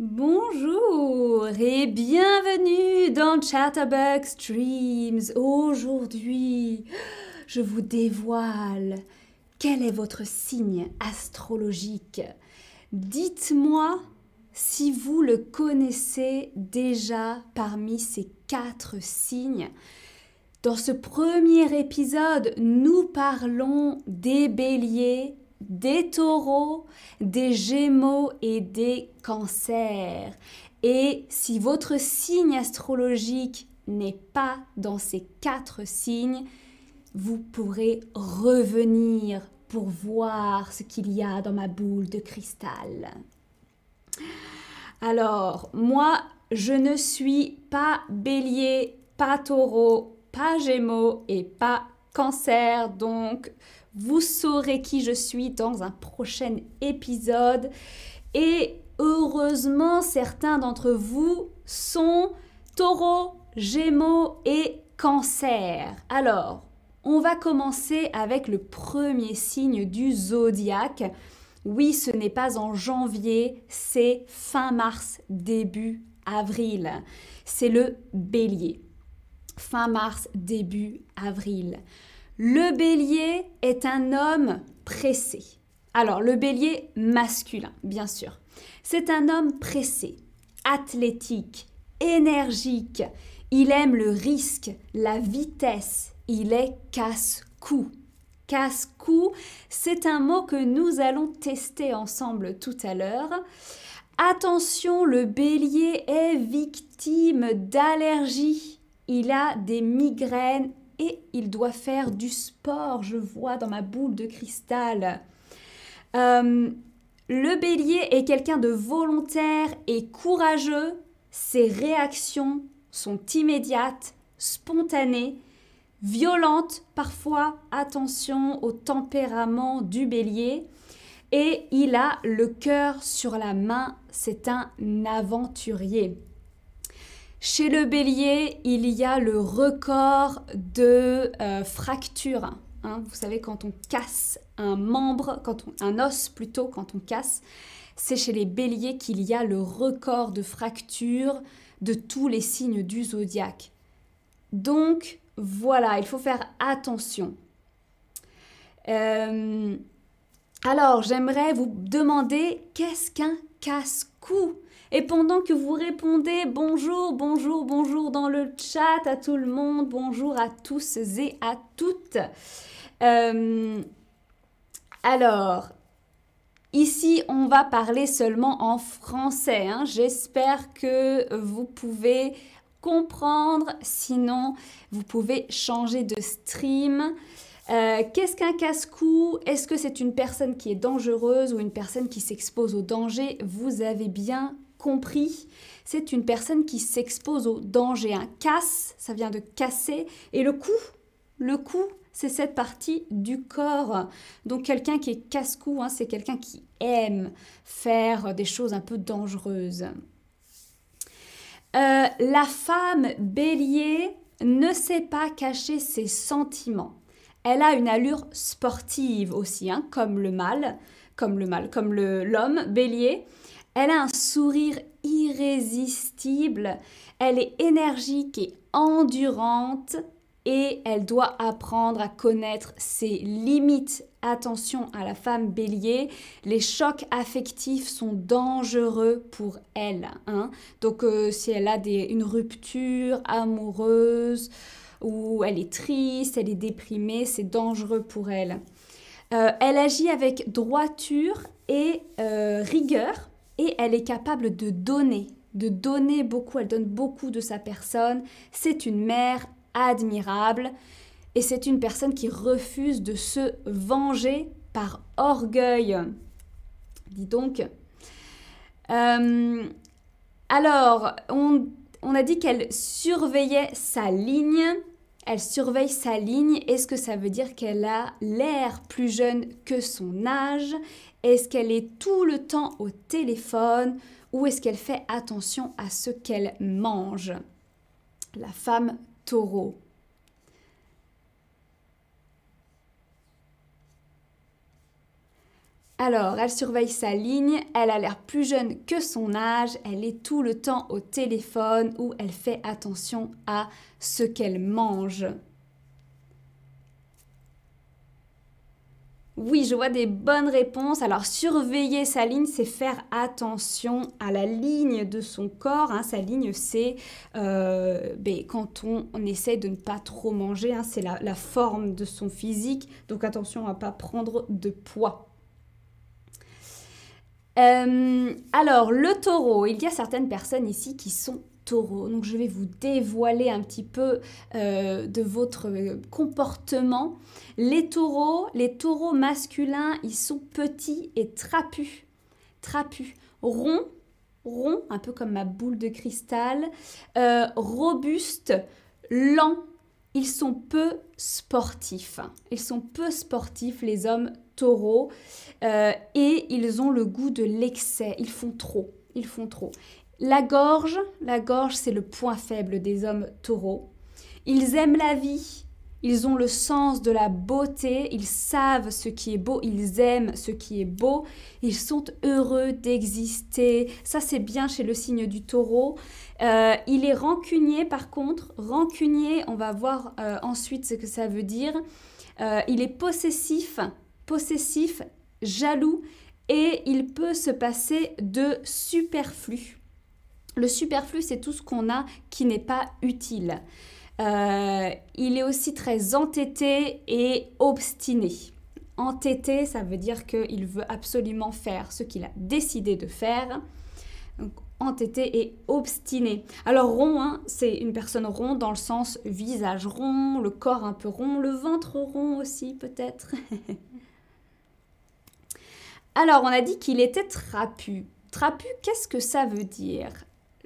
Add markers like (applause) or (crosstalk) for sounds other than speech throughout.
Bonjour et bienvenue dans Chatterbug Streams. Aujourd'hui, je vous dévoile quel est votre signe astrologique. Dites-moi si vous le connaissez déjà parmi ces quatre signes. Dans ce premier épisode, nous parlons des béliers, des taureaux, des gémeaux et des cancers. Et si votre signe astrologique n'est pas dans ces quatre signes, vous pourrez revenir pour voir ce qu'il y a dans ma boule de cristal. Alors, moi, je ne suis pas bélier, pas taureau, pas gémeaux et pas cancer, donc vous saurez qui je suis dans un prochain épisode. Et heureusement, certains d'entre vous sont taureaux, gémeaux et cancer. Alors, on va commencer avec le premier signe du zodiaque. Oui, ce n'est pas en janvier, c'est fin mars, début avril. C'est le bélier. Fin mars, début avril. Le bélier est un homme pressé. Alors, le bélier masculin, bien sûr. C'est un homme pressé, athlétique, énergique. Il aime le risque, la vitesse. Il est casse-cou. Casse-cou, c'est un mot que nous allons tester ensemble tout à l'heure. Attention, le bélier est victime d'allergies. Il a des migraines et il doit faire du sport, je vois dans ma boule de cristal. Euh, le bélier est quelqu'un de volontaire et courageux. Ses réactions sont immédiates, spontanées, violentes parfois. Attention au tempérament du bélier. Et il a le cœur sur la main, c'est un aventurier. Chez le bélier, il y a le record de euh, fractures. Hein. vous savez, quand on casse un membre, quand un os plutôt, quand on casse, c'est chez les béliers qu'il y a le record de fractures de tous les signes du zodiaque. Donc, voilà, il faut faire attention. Euh, alors, j'aimerais vous demander qu'est-ce qu'un casse-cou? Et pendant que vous répondez bonjour, bonjour, bonjour dans le chat à tout le monde, bonjour à tous et à toutes. Euh, alors, ici, on va parler seulement en français. Hein. J'espère que vous pouvez comprendre. Sinon, vous pouvez changer de stream. Euh, qu'est-ce qu'un casse-cou? Est-ce que c'est une personne qui est dangereuse ou une personne qui s'expose au danger? Vous avez bien compris, c'est une personne qui s'expose au danger. Un casse, ça vient de casser. Et le coup, le coup, c'est cette partie du corps. Donc quelqu'un qui est casse-cou, hein, c'est quelqu'un qui aime faire des choses un peu dangereuses. Euh, la femme bélier ne sait pas cacher ses sentiments. Elle a une allure sportive aussi, hein, comme le mâle, comme le mâle, comme l'homme bélier. Elle a un sourire irrésistible, elle est énergique et endurante et elle doit apprendre à connaître ses limites. Attention à la femme bélier, les chocs affectifs sont dangereux pour elle. Hein. Donc euh, si elle a une rupture amoureuse ou elle est triste, elle est déprimée, c'est dangereux pour elle. Euh, elle agit avec droiture et euh, rigueur et elle est capable de donner, de donner beaucoup, elle donne beaucoup de sa personne. C'est une mère admirable et c'est une personne qui refuse de se venger par orgueil. Dis donc. Euh, alors, on, on a dit qu'elle surveillait sa ligne. Elle surveille sa ligne. Est-ce que ça veut dire qu'elle a l'air plus jeune que son âge? Est-ce qu'elle est tout le temps au téléphone? Ou est-ce qu'elle fait attention à ce qu'elle mange? La femme taureau. Alors, elle surveille sa ligne, elle a l'air plus jeune que son âge, elle est tout le temps au téléphone ou elle fait attention à ce qu'elle mange. Oui, je vois des bonnes réponses. Alors, surveiller sa ligne, c'est faire attention à la ligne de son corps. Hein. Sa ligne, c'est euh, ben, quand on, essaie de ne pas trop manger. Hein. c'est la, forme de son physique. Donc, attention à ne pas prendre de poids. Euh, alors, le taureau, il y a certaines personnes ici qui sont taureaux. Donc, je vais vous dévoiler un petit peu euh, de votre comportement. Les taureaux, les taureaux masculins, ils sont petits et trapus. Trapus. Ronds, ronds, un peu comme ma boule de cristal. Euh, robustes, lents. Ils sont peu sportifs. Ils sont peu sportifs, les hommes taureaux. Euh, et ils ont le goût de l'excès. Ils font trop. Ils font trop. La gorge, la gorge, c'est le point faible des hommes taureaux. Ils aiment la vie. Ils ont le sens de la beauté, ils savent ce qui est beau, ils aiment ce qui est beau, ils sont heureux d'exister. Ça, c'est bien chez le signe du taureau. Euh, il est rancunier, par contre. Rancunier, on va voir euh, ensuite ce que ça veut dire. il est possessif, possessif, jaloux et il peut se passer de superflu. Le superflu, c'est tout ce qu'on a qui n'est pas utile. Euh, il est aussi très entêté et obstiné. Entêté, ça veut dire qu'il veut absolument faire ce qu'il a décidé de faire. entêté et obstiné. Alors rond, hein, c'est une personne rond dans le sens visage rond, le corps un peu rond, le ventre rond aussi peut-être. (laughs) Alors, on a dit qu'il était trapu. Trapu, qu'est-ce que ça veut dire?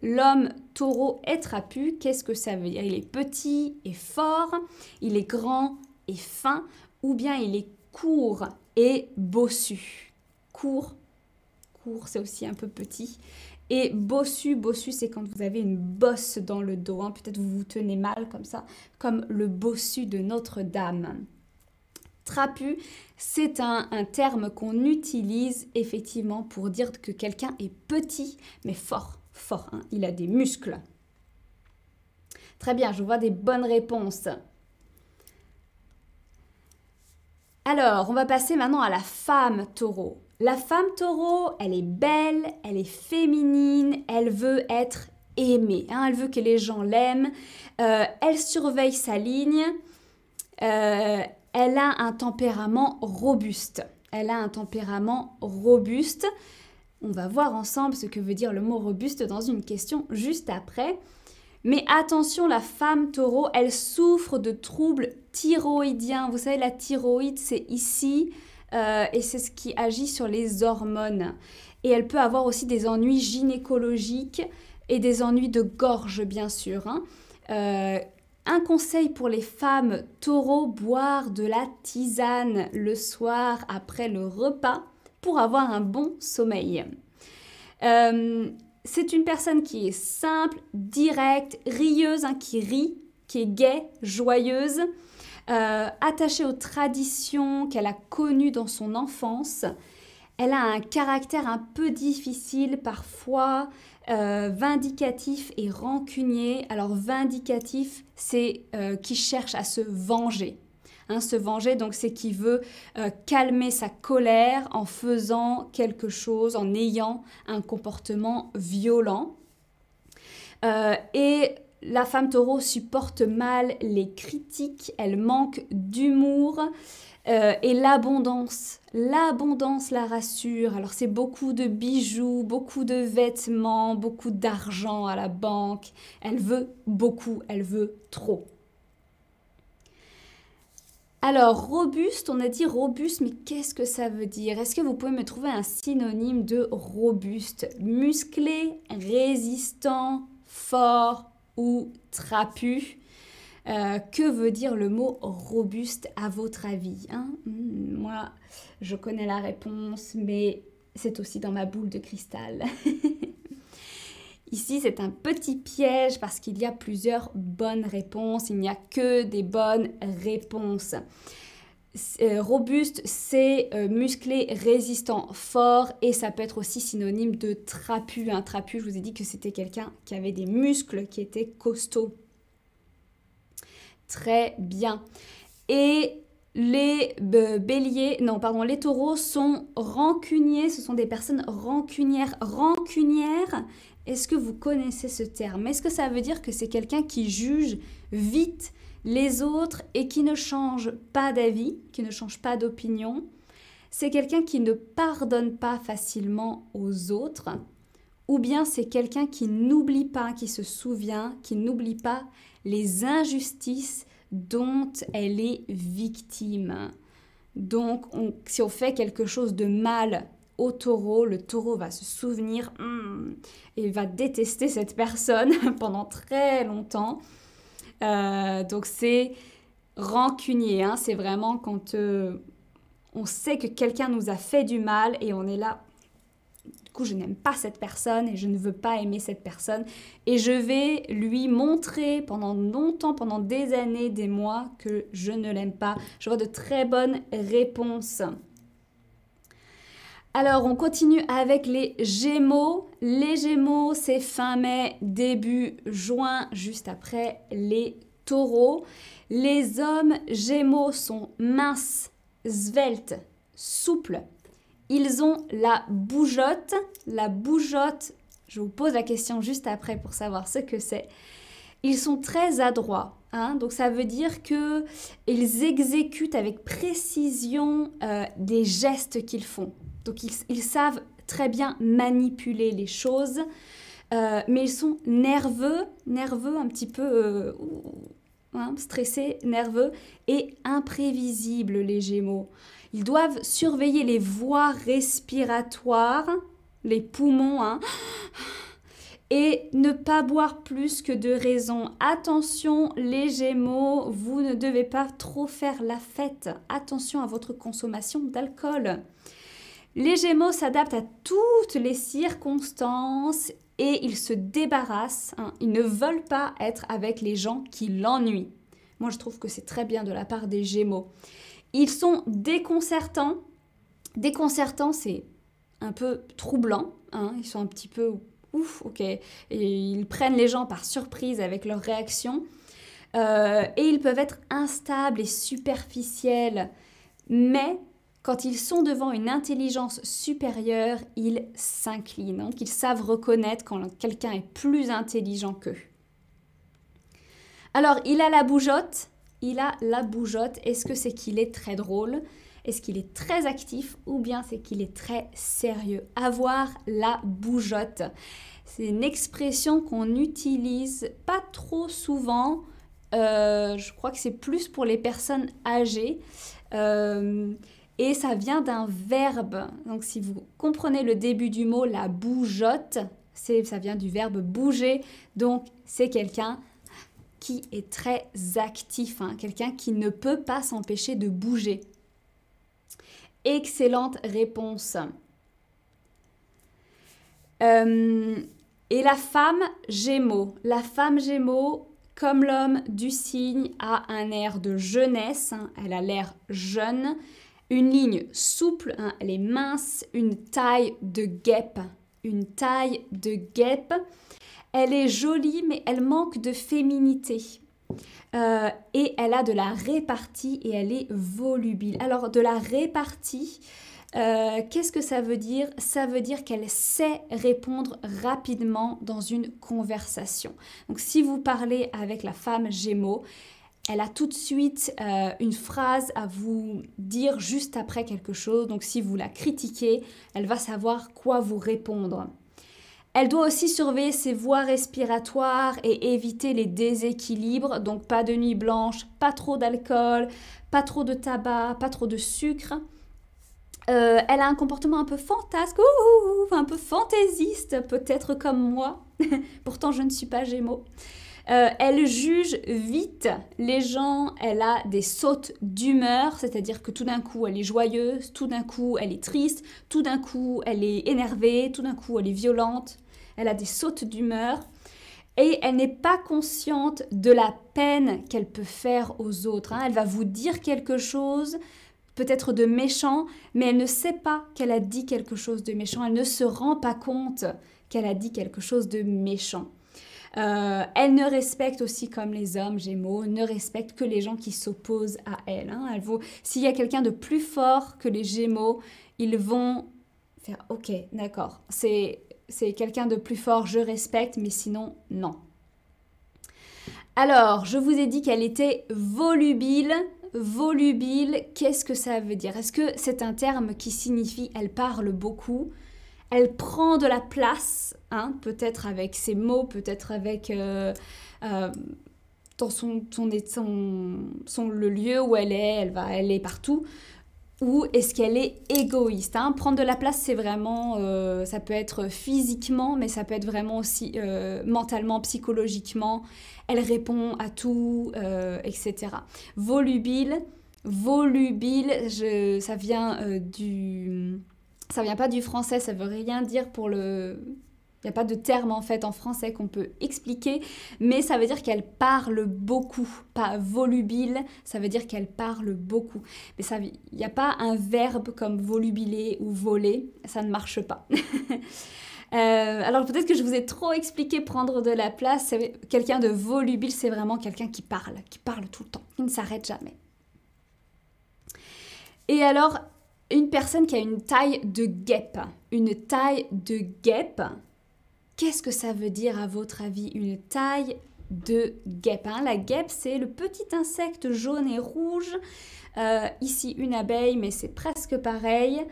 L'homme taureau est trapu, qu'est-ce que ça veut dire? Il est petit et fort, il est grand et fin, ou bien il est court et bossu? Court, court, c'est aussi un peu petit. Et bossu, bossu, c'est quand vous avez une bosse dans le dos. Hein. Peut-être vous vous tenez mal comme ça, comme le bossu de Notre-Dame. Trapu, c'est un, terme qu'on utilise effectivement pour dire que quelqu'un est petit mais fort, fort, hein. il a des muscles. Très bien, je vois des bonnes réponses. Alors, on va passer maintenant à la femme taureau. La femme taureau, elle est belle, elle est féminine, elle veut être aimée, hein. elle veut que les gens l'aiment, euh, elle surveille sa ligne, euh, elle a un tempérament robuste. Elle a un tempérament robuste. On va voir ensemble ce que veut dire le mot robuste dans une question juste après. Mais attention, la femme taureau, elle souffre de troubles thyroïdiens. Vous savez, la thyroïde, c'est ici euh, et c'est ce qui agit sur les hormones. Et elle peut avoir aussi des ennuis gynécologiques et des ennuis de gorge, bien sûr. Hein. Euh, un conseil pour les femmes taureaux, boire de la tisane le soir après le repas pour avoir un bon sommeil. Euh, c'est une personne qui est simple, directe, rieuse, hein, qui rit, qui est gaie, joyeuse, euh, attachée aux traditions qu'elle a connues dans son enfance. Elle a un caractère un peu difficile parfois, euh, vindicatif et rancunier. Alors vindicatif, c'est qui cherche à se venger. Hein, se venger, donc c'est qui veut euh, calmer sa colère en faisant quelque chose, en ayant un comportement violent. et la femme taureau supporte mal les critiques, elle manque d'humour, euh, et l'abondance, l'abondance la rassure. Alors c'est beaucoup de bijoux, beaucoup de vêtements, beaucoup d'argent à la banque. Elle veut beaucoup, elle veut trop. Alors, robuste, on a dit robuste, mais qu'est-ce que ça veut dire? Est-ce que vous pouvez me trouver un synonyme de robuste? Musclé, résistant, fort ou trapu? Euh, que veut dire le mot robuste à votre avis hein? Hmm, Moi, je connais la réponse, mais c'est aussi dans ma boule de cristal. (laughs) Ici, c'est un petit piège parce qu'il y a plusieurs bonnes réponses. Il n'y a que des bonnes réponses. euh, robuste, c'est euh, musclé, résistant, fort et ça peut être aussi synonyme de trapu. Un trapu, je vous ai dit que c'était quelqu'un qui avait des muscles, qui était costaud. Très bien. Et les béliers, non, pardon, les taureaux sont rancuniers, ce sont des personnes rancunières. Rancunières, est-ce que vous connaissez ce terme? Est-ce que ça veut dire que c'est quelqu'un qui juge vite les autres et qui ne change pas d'avis, qui ne change pas d'opinion? C'est quelqu'un qui ne pardonne pas facilement aux autres? Ou bien c'est quelqu'un qui n'oublie pas, qui se souvient, qui n'oublie pas les injustices dont elle est victime? Donc, si on fait quelque chose de mal au taureau, le taureau va se souvenir hmm, et va détester cette personne (laughs) pendant très longtemps. Euh, donc, c'est rancunier, hein. c'est vraiment quand euh, on sait que quelqu'un nous a fait du mal et on est là, coup, je n'aime pas cette personne et je ne veux pas aimer cette personne. Et je vais lui montrer pendant longtemps, pendant des années, des mois, que je ne l'aime pas. Je vois de très bonnes réponses. Alors, on continue avec les Gémeaux. Les Gémeaux, c'est fin mai, début juin, juste après les Taureaux. Les hommes Gémeaux sont minces, sveltes, souples, ils ont la bougeotte. La bougeotte, je vous pose la question juste après pour savoir ce que c'est. Ils sont très adroits. Hein, donc ça veut dire que ils exécutent avec précision euh, des gestes qu'ils font. Donc ils, savent très bien manipuler les choses, euh, mais ils sont nerveux, nerveux un petit peu euh, hein, stressés, nerveux et imprévisibles les Gémeaux. Ils doivent surveiller les voies respiratoires, les poumons, hein, et ne pas boire plus que de raison. Attention les Gémeaux, vous ne devez pas trop faire la fête. Attention à votre consommation d'alcool. Les Gémeaux s'adaptent à toutes les circonstances et ils se débarrassent. Hein. Ils ne veulent pas être avec les gens qui l'ennuient. Moi, je trouve que c'est très bien de la part des Gémeaux. Ils sont déconcertants. Déconcertants, c'est un peu troublant. Hein. Ils sont un petit peu ouf, ok. Et ils prennent les gens par surprise avec leurs réactions. Euh, et ils peuvent être instables et superficiels. Mais quand ils sont devant une intelligence supérieure, ils s'inclinent. Donc ils savent reconnaître quand quelqu'un est plus intelligent qu'eux. Alors, il a la bougeotte, il a la bougeotte. Est-ce que c'est qu'il est très drôle? Est-ce qu'il est très actif? Ou bien c'est qu'il est très sérieux? Avoir la bougeotte. C'est une expression qu'on utilise pas trop souvent. Euh, je crois que c'est plus pour les personnes âgées. Euh, et ça vient d'un verbe. Donc si vous comprenez le début du mot, la bougeotte, ça vient du verbe bouger. Donc c'est quelqu'un qui est très actif, hein, quelqu'un qui ne peut pas s'empêcher de bouger. Excellente réponse. Euh, et la femme Gémeaux. La femme Gémeaux, comme l'homme du signe, a un air de jeunesse. Hein, elle a l'air jeune. Une ligne souple, hein, elle est mince. Une taille de guêpe. Une taille de guêpe. Elle est jolie, mais elle manque de féminité. Euh, et elle a de la répartie et elle est volubile. Alors de la répartie, euh, qu'est-ce que ça veut dire? Ça veut dire qu'elle sait répondre rapidement dans une conversation. Donc si vous parlez avec la femme Gémeaux, elle a tout de suite euh, une phrase à vous dire juste après quelque chose. Donc si vous la critiquez, elle va savoir quoi vous répondre. Elle doit aussi surveiller ses voies respiratoires et éviter les déséquilibres, donc pas de nuit blanche, pas trop d'alcool, pas trop de tabac, pas trop de sucre. Euh, elle a un comportement un peu fantasque, un peu fantaisiste, peut-être comme moi. (laughs) Pourtant, je ne suis pas Gémeaux. Euh, elle juge vite les gens, elle a des sautes d'humeur, c'est-à-dire que tout d'un coup elle est joyeuse, tout d'un coup elle est triste, tout d'un coup elle est énervée, tout d'un coup elle est violente, elle a des sautes d'humeur et elle n'est pas consciente de la peine qu'elle peut faire aux autres. Hein. Elle va vous dire quelque chose, peut-être de méchant, mais elle ne sait pas qu'elle a dit quelque chose de méchant, elle ne se rend pas compte qu'elle a dit quelque chose de méchant. Euh, elle ne respecte aussi, comme les hommes Gémeaux, ne respecte que les gens qui s'opposent à elle. Hein. elle S'il y a quelqu'un de plus fort que les Gémeaux, ils vont faire OK, d'accord, c'est quelqu'un de plus fort, je respecte, mais sinon, non. Alors, je vous ai dit qu'elle était volubile. Volubile, qu'est-ce que ça veut dire? Est-ce que c'est un terme qui signifie elle parle beaucoup? Elle prend de la place, hein, peut-être avec ses mots, peut-être avec euh, euh, dans son, son, le lieu où elle est, elle va, elle est partout ou est-ce qu'elle est égoïste hein? Prendre de la place, c'est vraiment, euh, ça peut être physiquement, mais ça peut être vraiment aussi mentalement, psychologiquement. Elle répond à tout, etc. Volubile, volubile, ça vient du, ça vient pas du français, ça veut rien dire pour le il n'y a pas de terme en fait en français qu'on peut expliquer, mais ça veut dire qu'elle parle beaucoup, pas volubile, ça veut dire qu'elle parle beaucoup. Mais il n'y a pas un verbe comme volubiler ou voler, ça ne marche pas. (laughs) Euh, alors peut-être que je vous ai trop expliqué prendre de la place. Quelqu'un de volubile, c'est vraiment quelqu'un qui parle, qui parle tout le temps, qui ne s'arrête jamais. Et alors, une personne qui a une taille de guêpe, une taille de guêpe, Qu'est-ce que ça veut dire à votre avis une taille de guêpe hein? La guêpe, c'est le petit insecte jaune et rouge. Euh, ici, une abeille, mais c'est presque pareil.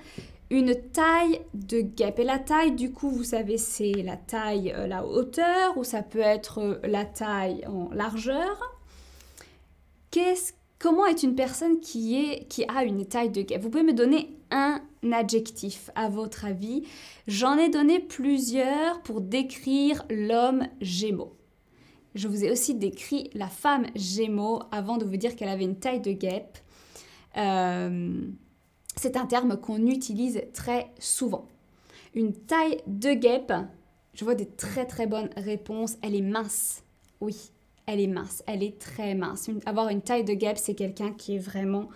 Une taille de guêpe. Et la taille, du coup, vous savez, c'est la taille, euh, la hauteur, ou ça peut être euh, la taille en largeur. Qu'est-ce Comment est une personne qui, est, a une taille de guêpe Vous pouvez me donner un adjectif à votre avis. J'en ai donné plusieurs pour décrire l'homme Gémeaux. Je vous ai aussi décrit la femme Gémeaux avant de vous dire qu'elle avait une taille de guêpe. Euh, c'est un terme qu'on utilise très souvent. Une taille de guêpe, je vois des très très bonnes réponses. Elle est mince. Oui, elle est mince, elle est très mince. avoir une taille de guêpe, c'est quelqu'un qui est vraiment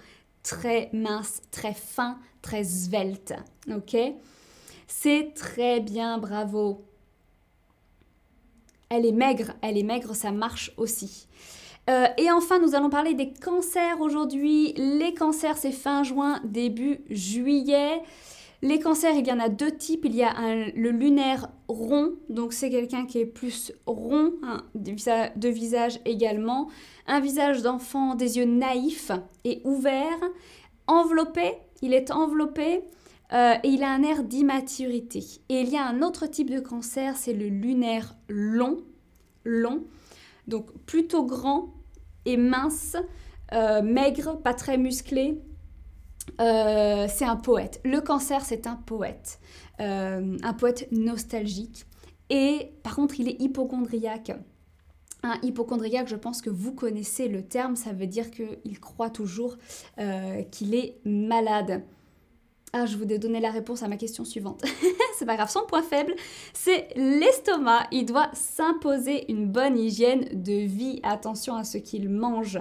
très mince, très fin, très svelte. Ok? C'est très bien, bravo. Elle est maigre, elle est maigre, ça marche aussi. Euh, et enfin, nous allons parler des cancers aujourd'hui. Les cancers, c'est fin juin, début juillet. Les cancers, il y en a deux types. Il y a le lunaire rond, donc c'est quelqu'un qui est plus rond, hein, de, visage également. Un visage d'enfant, des yeux naïfs et ouverts. Enveloppé, il est enveloppé. Euh, et il a un air d'immaturité. Et il y a un autre type de cancer, c'est le lunaire long, long, donc plutôt grand et mince, euh, maigre, pas très musclé, euh, c'est un poète. Le cancer, c'est un poète. Euh, un poète nostalgique. Et par contre, il est hypochondriaque. Un hypochondriaque, je pense que vous connaissez le terme, ça veut dire qu'il croit toujours euh, qu'il est malade. Ah, je vous ai donné la réponse à ma question suivante. (laughs) c'est pas grave, son point faible, c'est l'estomac. Il doit s'imposer une bonne hygiène de vie. Attention à ce qu'il mange.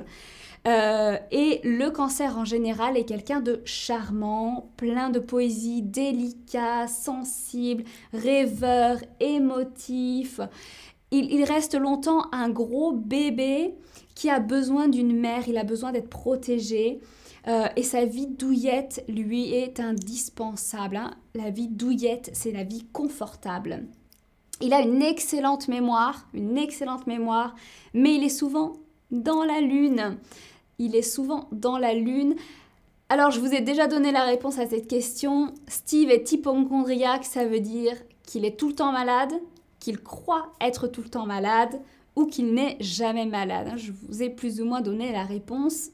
Euh, et le cancer en général est quelqu'un de charmant, plein de poésie, délicat, sensible, rêveur, émotif. Il, reste longtemps un gros bébé qui a besoin d'une mère, il a besoin d'être protégé. Euh, et sa vie douillette lui est indispensable. Hein. La vie douillette, c'est la vie confortable. Il a une excellente mémoire, une excellente mémoire, mais il est souvent dans la lune il est souvent dans la lune. Alors, je vous ai déjà donné la réponse à cette question. Steve est hypochondriaque, ça veut dire qu'il est tout le temps malade, qu'il croit être tout le temps malade ou qu'il n'est jamais malade. Je vous ai plus ou moins donné la réponse.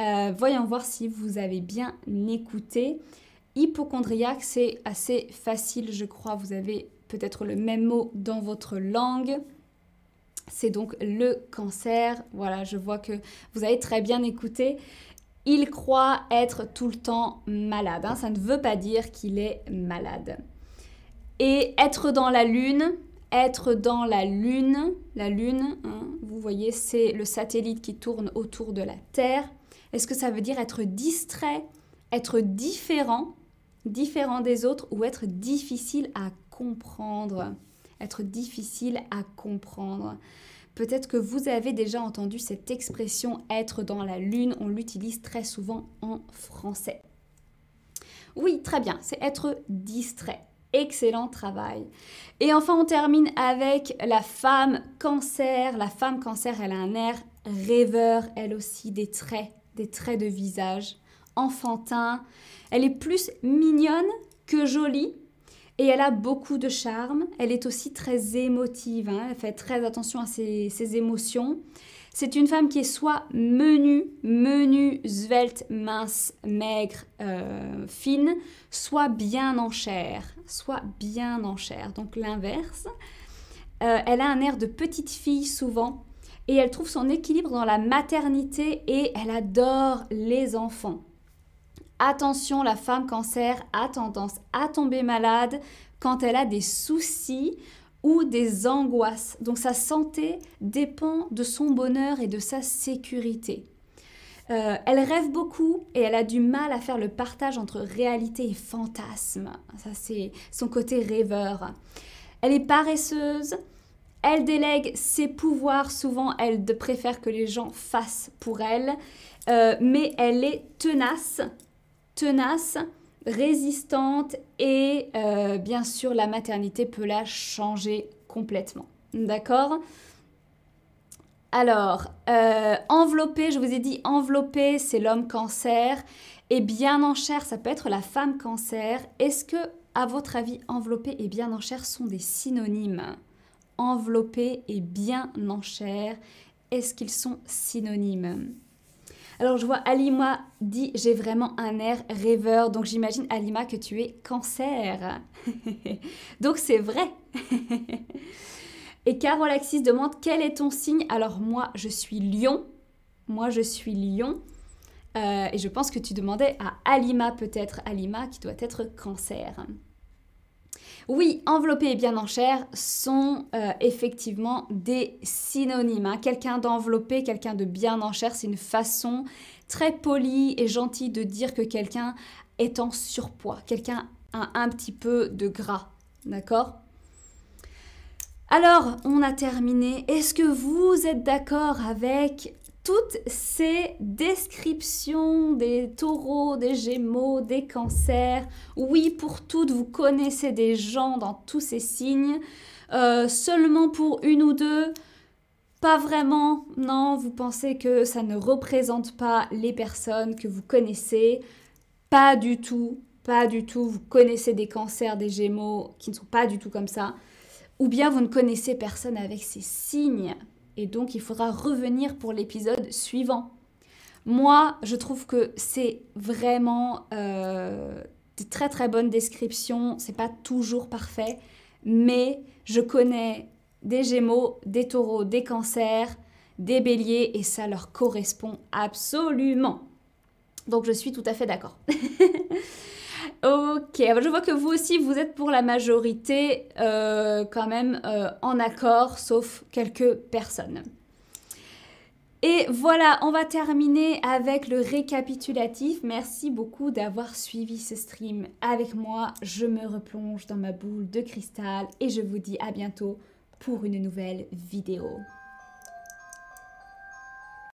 Euh, voyons voir si vous avez bien écouté. Hypochondriaque, c'est assez facile, je crois. Vous avez peut-être le même mot dans votre langue c'est donc le cancer. Voilà, je vois que vous avez très bien écouté. Il croit être tout le temps malade. Hein. Ça ne veut pas dire qu'il est malade. Et être dans la lune, être dans la lune, la lune, hein, vous voyez, c'est le satellite qui tourne autour de la Terre. Est-ce que ça veut dire être distrait être différent, différent des autres ou être difficile à comprendre? Être difficile à comprendre. Peut-être que vous avez déjà entendu cette expression être dans la lune, on l'utilise très souvent en français. Oui, très bien, c'est être distrait. Excellent travail. Et enfin, on termine avec la femme cancer. La femme cancer, elle a un air rêveur, elle aussi, des traits, des traits de visage, enfantin. Elle est plus mignonne que jolie et elle a beaucoup de charme. Elle est aussi très émotive, hein. elle fait très attention à ses, émotions. C'est une femme qui est soit menue, menue, svelte, mince, maigre, euh, fine, soit bien en chair, soit bien en chair. Donc l'inverse. Euh, elle a un air de petite fille souvent et elle trouve son équilibre dans la maternité et elle adore les enfants. Attention, la femme cancer a tendance à tomber malade quand elle a des soucis ou des angoisses. Donc sa santé dépend de son bonheur et de sa sécurité. Euh, elle rêve beaucoup et elle a du mal à faire le partage entre réalité et fantasme. Ça, c'est son côté rêveur. Elle est paresseuse. Elle délègue ses pouvoirs. Souvent, elle préfère que les gens fassent pour elle. Euh, mais elle est tenace tenace, résistante et euh, bien sûr la maternité peut la changer complètement. D'accord? Alors, euh, enveloppé, je vous ai dit enveloppé, c'est l'homme cancer. Et bien en chair, ça peut être la femme cancer. Est-ce que, à votre avis, enveloppé et bien en chair sont des synonymes? Enveloppé et bien en chair, est-ce qu'ils sont synonymes? Alors je vois Alima dit j'ai vraiment un air rêveur, donc j'imagine Alima que tu es cancer. (laughs) donc c'est vrai. (laughs) Et Carole Axis demande quel est ton signe? Alors moi je suis lion. Moi je suis lion. Euh, et je pense que tu demandais à Alima peut-être, Alima qui doit être cancer. Oui, enveloppé et bien en chair sont euh, effectivement des synonymes. Hein. Quelqu'un d'enveloppé, quelqu'un de bien en chair, c'est une façon très polie et gentille de dire que quelqu'un est en surpoids, quelqu'un a un petit peu de gras. D'accord? Alors, on a terminé. Est-ce que vous êtes d'accord avec toutes ces descriptions des taureaux, des gémeaux, des cancers. Oui, pour toutes, vous connaissez des gens dans tous ces signes. Euh, seulement pour une ou deux, pas vraiment. Non, vous pensez que ça ne représente pas les personnes que vous connaissez. Pas du tout, pas du tout. Vous connaissez des cancers, des gémeaux qui ne sont pas du tout comme ça. Ou bien vous ne connaissez personne avec ces signes et donc il faudra revenir pour l'épisode suivant. Moi, je trouve que c'est vraiment euh, très très bonnes descriptions. C'est pas toujours parfait, mais je connais des Gémeaux, des Taureaux, des Cancers, des Béliers et ça leur correspond absolument. Donc je suis tout à fait d'accord. (laughs) ok, je vois que vous aussi vous êtes pour la majorité euh, quand même euh, en accord, sauf quelques personnes. Et voilà, on va terminer avec le récapitulatif. Merci beaucoup d'avoir suivi ce stream avec moi. Je me replonge dans ma boule de cristal et je vous dis à bientôt pour une nouvelle vidéo.